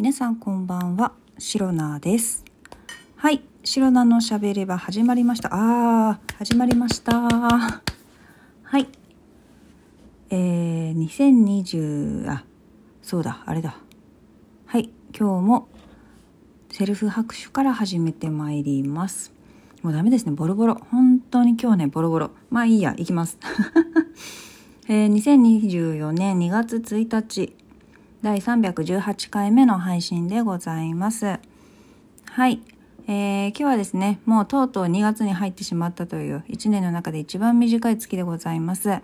皆さんこんばんは、シロナです。はい、シロナのしゃべれば始まりました。あー、始まりました。はい。えー、2020、あ、そうだ、あれだ。はい、今日もセルフ拍手から始めてまいります。もうダメですね、ボロボロ。本当に今日ね、ボロボロ。まあいいや、行きます。えー、2024年2月1日、第318回目の配信でございます。はい。えー、今日はですね、もうとうとう2月に入ってしまったという1年の中で一番短い月でございます。は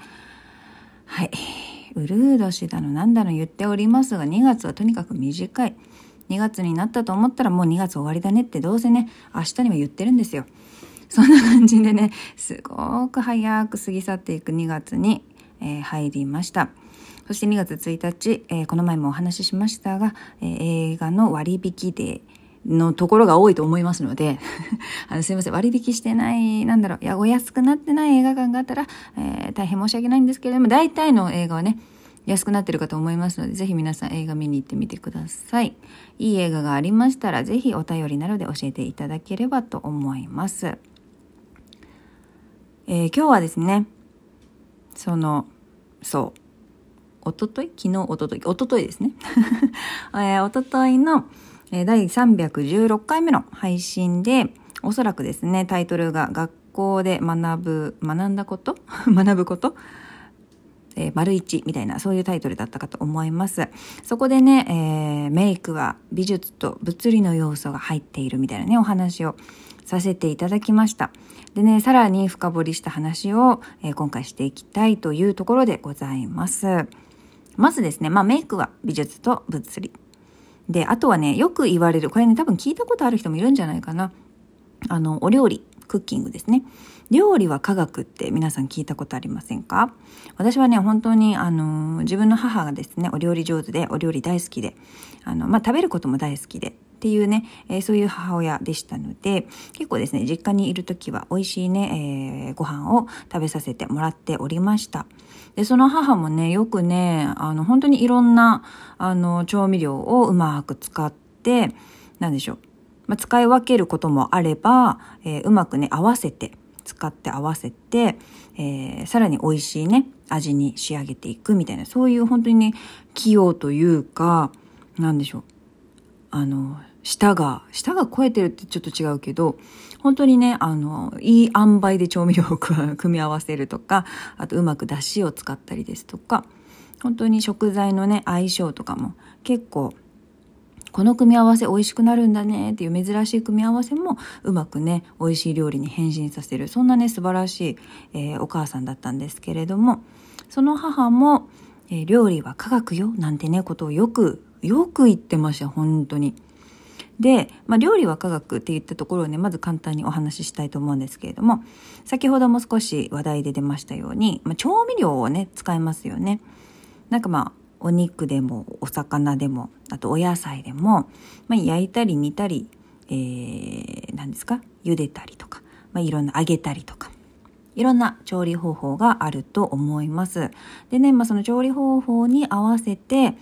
い。うるう年だのなんだの言っておりますが、2月はとにかく短い。2月になったと思ったらもう2月終わりだねってどうせね、明日には言ってるんですよ。そんな感じでね、すごく早く過ぎ去っていく2月に、えー入りました。そして2月1日、えーこの前もお話ししましたが、えー映画の割引デーのところが多いと思いますので、あのすいません、割引してない、なんだろう、いや、お安くなってない映画館があったら、えー大変申し訳ないんですけれども、大体の映画はね、安くなってるかと思いますので、ぜひ皆さん映画見に行ってみてください。いい映画がありましたら、ぜひお便りなどで教えていただければと思います。えー今日はですね、その、そう、おととい昨日、おととい、おとといですね。えー、おとといの、えー第316回目の配信で、おそらくですね、タイトルが学校で学ぶ、学んだこと？学ぶこと？えー、丸一みたいな、そういうタイトルだったかと思います。そこでね、えーメイクは美術と物理の要素が入っているみたいなね、お話をさせていただきました。でね、さらに深掘りした話を、えー今回していきたいというところでございます。まずですね、まあメイクは美術と物理。で、あとはね、よく言われる、これね、多分聞いたことある人もいるんじゃないかな。あの、お料理、クッキングですね。料理は科学って皆さん聞いたことありませんか？私はね、本当に、あの、自分の母がですね、お料理上手で、お料理大好きで、あの、まあ、食べることも大好きで、っていうね、えーそういう母親でしたので、結構ですね、実家にいる時は美味しいね、えーご飯を食べさせてもらっておりました。で、その母もね、よくね、あの、本当にいろんな、あの、調味料をうまく使って、なんでしょう。まあ、使い分けることもあれば、えーうまくね、合わせて、使って合わせて、えーさらに美味しいね、味に仕上げていくみたいな、そういう本当にね、器用というか、なんでしょう。あの、舌が、舌が超えてるってちょっと違うけど、本当にね、あの、いい塩梅で調味料を 組み合わせるとか、あとうまく出汁を使ったりですとか、本当に食材のね、相性とかも結構、この組み合わせ美味しくなるんだねっていう珍しい組み合わせもうまくね、美味しい料理に変身させる。そんなね、素晴らしい、えーお母さんだったんですけれども、その母も、えー料理は科学よなんてね、ことをよく、よく言ってました、本当に。で、まあ、料理は科学って言ったところをね、まず簡単にお話ししたいと思うんですけれども、先ほども少し話題で出ましたように、まあ、調味料をね、使いますよね。なんかまあ、お肉でも、お魚でも、あとお野菜でも、まあ、焼いたり煮たり、えー、何ですか？茹でたりとか、まあ、いろんな揚げたりとか、いろんな調理方法があると思います。でね、まあ、その調理方法に合わせて、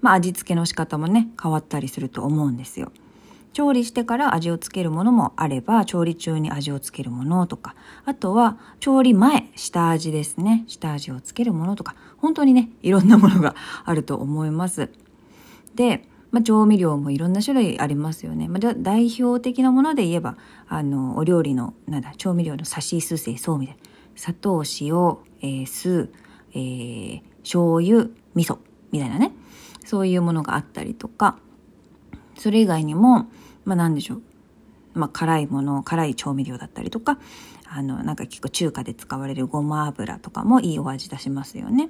まあ、味付けの仕方もね、変わったりすると思うんですよ。調理してから味をつけるものもあれば、調理中に味をつけるものとか、あとは調理前、下味ですね。下味をつけるものとか、本当にね、いろんなものがあると思います。で、まあ、調味料もいろんな種類ありますよね。まあ、代表的なもので言えば、あの、お料理の、なんだ、調味料のさしすせそうみたいな。砂糖、塩、えー酢、えー醤油、味噌、みたいなね。そういうものがあったりとか、それ以外にも、まあ何でしょう。まあ辛いもの、辛い調味料だったりとか、あの、なんか結構中華で使われるごま油とかもいいお味出しますよね。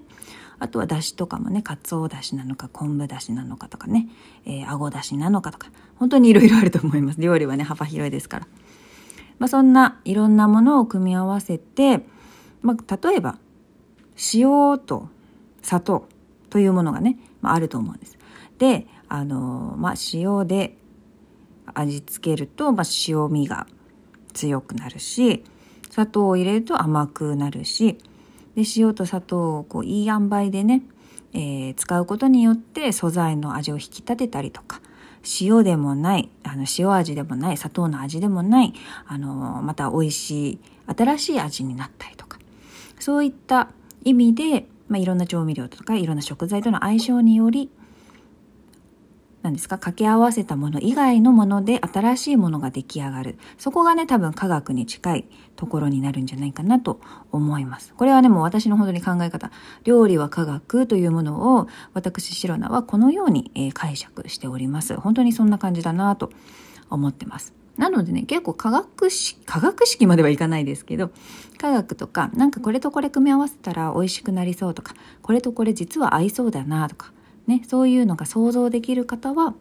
あとはだしとかもね、かつおだしなのか昆布だしなのかとかね、えー、あごだしなのかとか、本当にいろいろあると思います。料理はね、幅広いですから。まあそんないろんなものを組み合わせて、まあ例えば、塩と砂糖というものがね、まあ、あると思うんです。で、あのまあ、塩で味付けると、まあ、塩味が強くなるし、砂糖を入れると甘くなるし、で、塩と砂糖をこういい塩梅でね、えー使うことによって素材の味を引き立てたりとか、塩でもない、あの、塩味でもない、砂糖の味でもない、あの、また美味しい、新しい味になったりとか、そういった意味で、まあ、いろんな調味料とかいろんな食材との相性により何ですか？掛け合わせたもの以外のもので新しいものが出来上がる。そこがね、多分科学に近いところになるんじゃないかなと思います。これはね、もう私の本当に考え方。料理は科学というものを私、シロナはこのように、え解釈しております。本当にそんな感じだなと思ってます。なのでね、結構科学式、科学式まではいかないですけど、科学とか、なんかこれとこれ組み合わせたら美味しくなりそうとか、これとこれ実は合いそうだなとか、ね、そういうのが想像できる方は、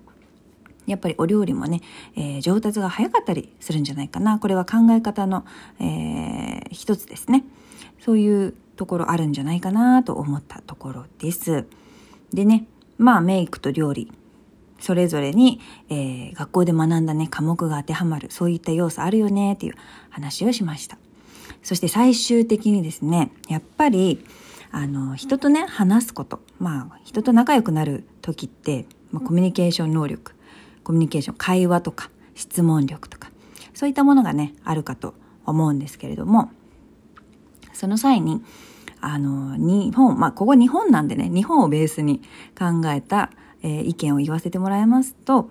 やっぱりお料理もね、えー、上達が早かったりするんじゃないかな。これは考え方の、えー、一つですね。そういうところあるんじゃないかなと思ったところです。でね、まあメイクと料理、それぞれに、えー、学校で学んだね、科目が当てはまる、そういった要素あるよねっていう話をしました。そして最終的にですね、やっぱり、あの、人とね、話すこと。まあ、人と仲良くなる時って、まあ、コミュニケーション能力、コミュニケーション、会話とか、質問力とか、そういったものがね、あるかと思うんですけれども、その際に、あの、日本、まあ、ここ日本なんでね、日本をベースに考えた、えー、意見を言わせてもらいますと、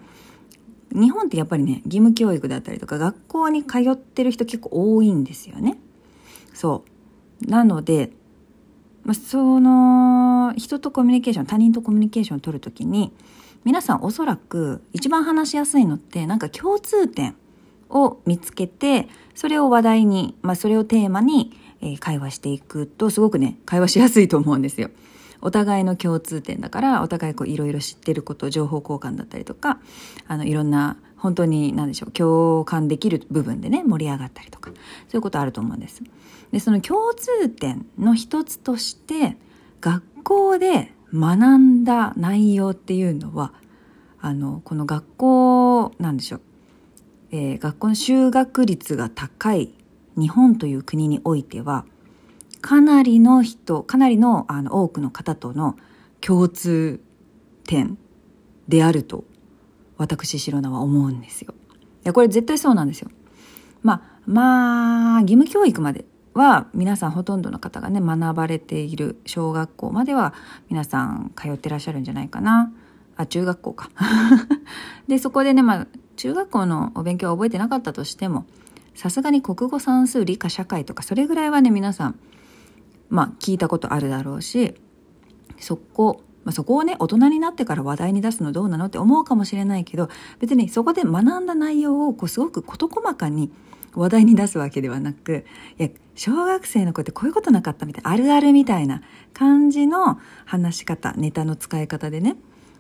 日本ってやっぱりね、義務教育だったりとか、学校に通ってる人結構多いんですよね。そう。なので、まあ、その人とコミュニケーション他人とコミュニケーションを取るときに皆さんおそらく一番話しやすいのってなんか共通点を見つけてそれを話題に、まあ、それをテーマに、え会話していくとすごくね会話しやすいと思うんですよ。お互いの共通点だからお互いこういろいろ知ってること情報交換だったりとかあのいろんな本当に何でしょう共感できる部分でね盛り上がったりとかそういうことあると思うんです。でその共通点の一つとして学校で学んだ内容っていうのはあのこの学校なんでしょう、えー、学校の修学率が高い日本という国においてはかなりの人かなりのあの多くの方との共通点であると私白菜は思うんですよ。いやこれ絶対そうなんですよ。まあまあ義務教育までは皆さんほとんどの方がね学ばれている小学校までは皆さん通ってらっしゃるんじゃないかなあ中学校か でそこでねまあ中学校のお勉強は覚えてなかったとしてもさすがに国語算数理科社会とかそれぐらいはね皆さんまあ聞いたことあるだろうしそこまあ、そこをね大人になってから話題に出すのどうなのって思うかもしれないけど別にそこで学んだ内容をこうすごく事細かに話題に出すわけではなく、いや、小学生の子ってこういうことなかったみたいな、あるあるみたいな感じの話し方、ネタの使い方でね、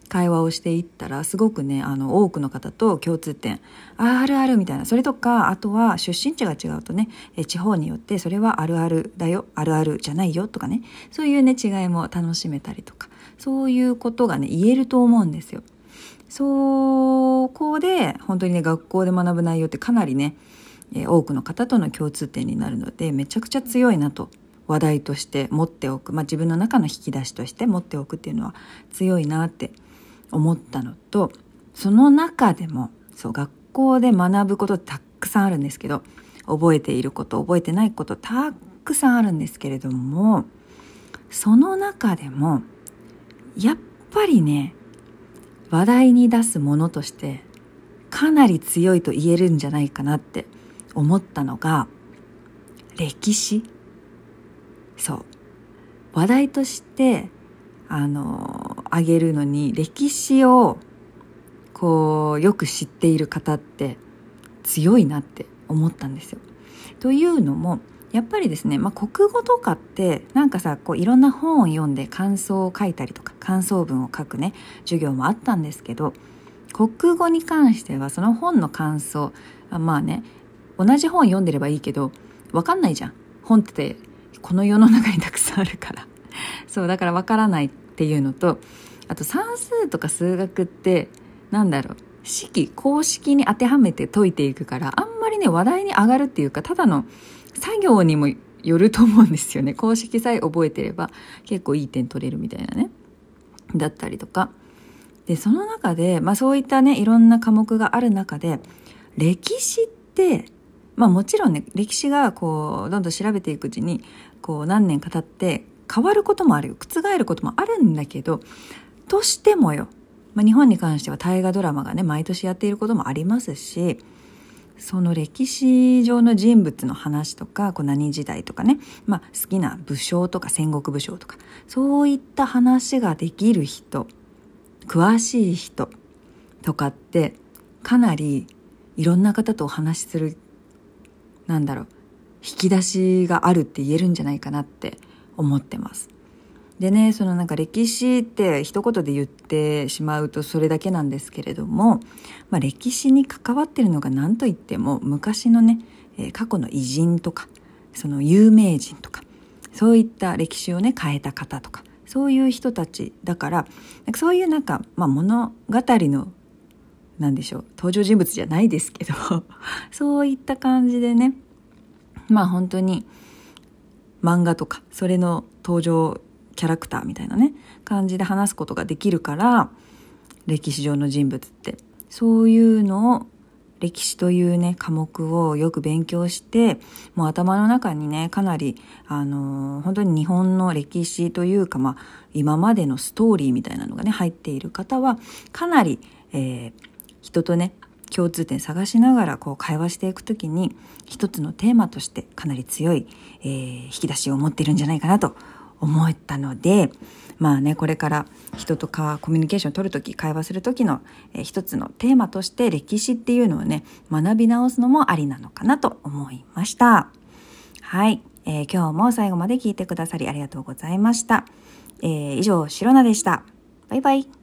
会話をしていったら、すごくね、あの、多くの方と共通点、あるあるみたいな。それとか、あとは出身地が違うとね、え地方によってそれはあるあるだよ、あるあるじゃないよとかね、そういうね、違いも楽しめたりとか、そういうことがね、言えると思うんですよ。そこで、本当にね、学校で学ぶ内容ってかなりね、多くの方との共通点になるのでめちゃくちゃ強いなと話題として持っておく、まあ、自分の中の引き出しとして持っておくっていうのは強いなって思ったのとその中でもそう学校で学ぶことたくさんあるんですけど覚えていること覚えてないことたくさんあるんですけれどもその中でもやっぱりね話題に出すものとしてかなり強いと言えるんじゃないかなって思ったのが歴史そう話題としてあのあげるのに歴史をこうよく知っている方って強いなって思ったんですよ。というのもやっぱりですね、まあ、国語とかってなんかさこういろんな本を読んで感想を書いたりとか感想文を書くね授業もあったんですけど国語に関してはその本の感想まあね同じ本読んでればいいけど、わかんないじゃん。本ってこの世の中にたくさんあるから。そう、だからわからないっていうのと、あと算数とか数学って、なんだろう、式、公式に当てはめて解いていくから、あんまりね、話題に上がるっていうか、ただの作業にもよると思うんですよね。公式さえ覚えてれば結構いい点取れるみたいなね。だったりとか。でその中で、まあ、そういったねいろんな科目がある中で歴史ってまあもちろんね歴史がこうどんどん調べていくうちにこう何年か経って変わることもあるよ覆ることもあるんだけどとしてもよ、まあ、日本に関しては大河ドラマがね毎年やっていることもありますしその歴史上の人物の話とかこう何時代とかね、まあ、好きな武将とか戦国武将とかそういった話ができる人詳しい人とかってかなりいろんな方とお話しするなんだろう引き出しがあるって言えるんじゃないかなって思ってます。でねそのなんか歴史って一言で言ってしまうとそれだけなんですけれども、まあ、歴史に関わってるのが何と言っても昔のね、え、過去の偉人とかその有名人とかそういった歴史をね変えた方とかそういう人たちだからなんかそういうなんか、まあ、物語の何でしょう登場人物じゃないですけど そういった感じでねまあ本当に漫画とかそれの登場キャラクターみたいなね感じで話すことができるから歴史上の人物って。そういうのを歴史というね科目をよく勉強してもう頭の中にねかなりあの、本当に日本の歴史というかまあ今までのストーリーみたいなのがね入っている方はかなり、えー、人とね共通点探しながらこう会話していく時に一つのテーマとしてかなり強い、えー、引き出しを持っているんじゃないかなと思ったのでまあねこれから人とかコミュニケーションを取る時会話する時の、えー、一つのテーマとして歴史っていうのをね学び直すのもありなのかなと思いました。はい、えー、今日も最後まで聞いてくださりありがとうございました、えー、以上シロナでした。バイバイ。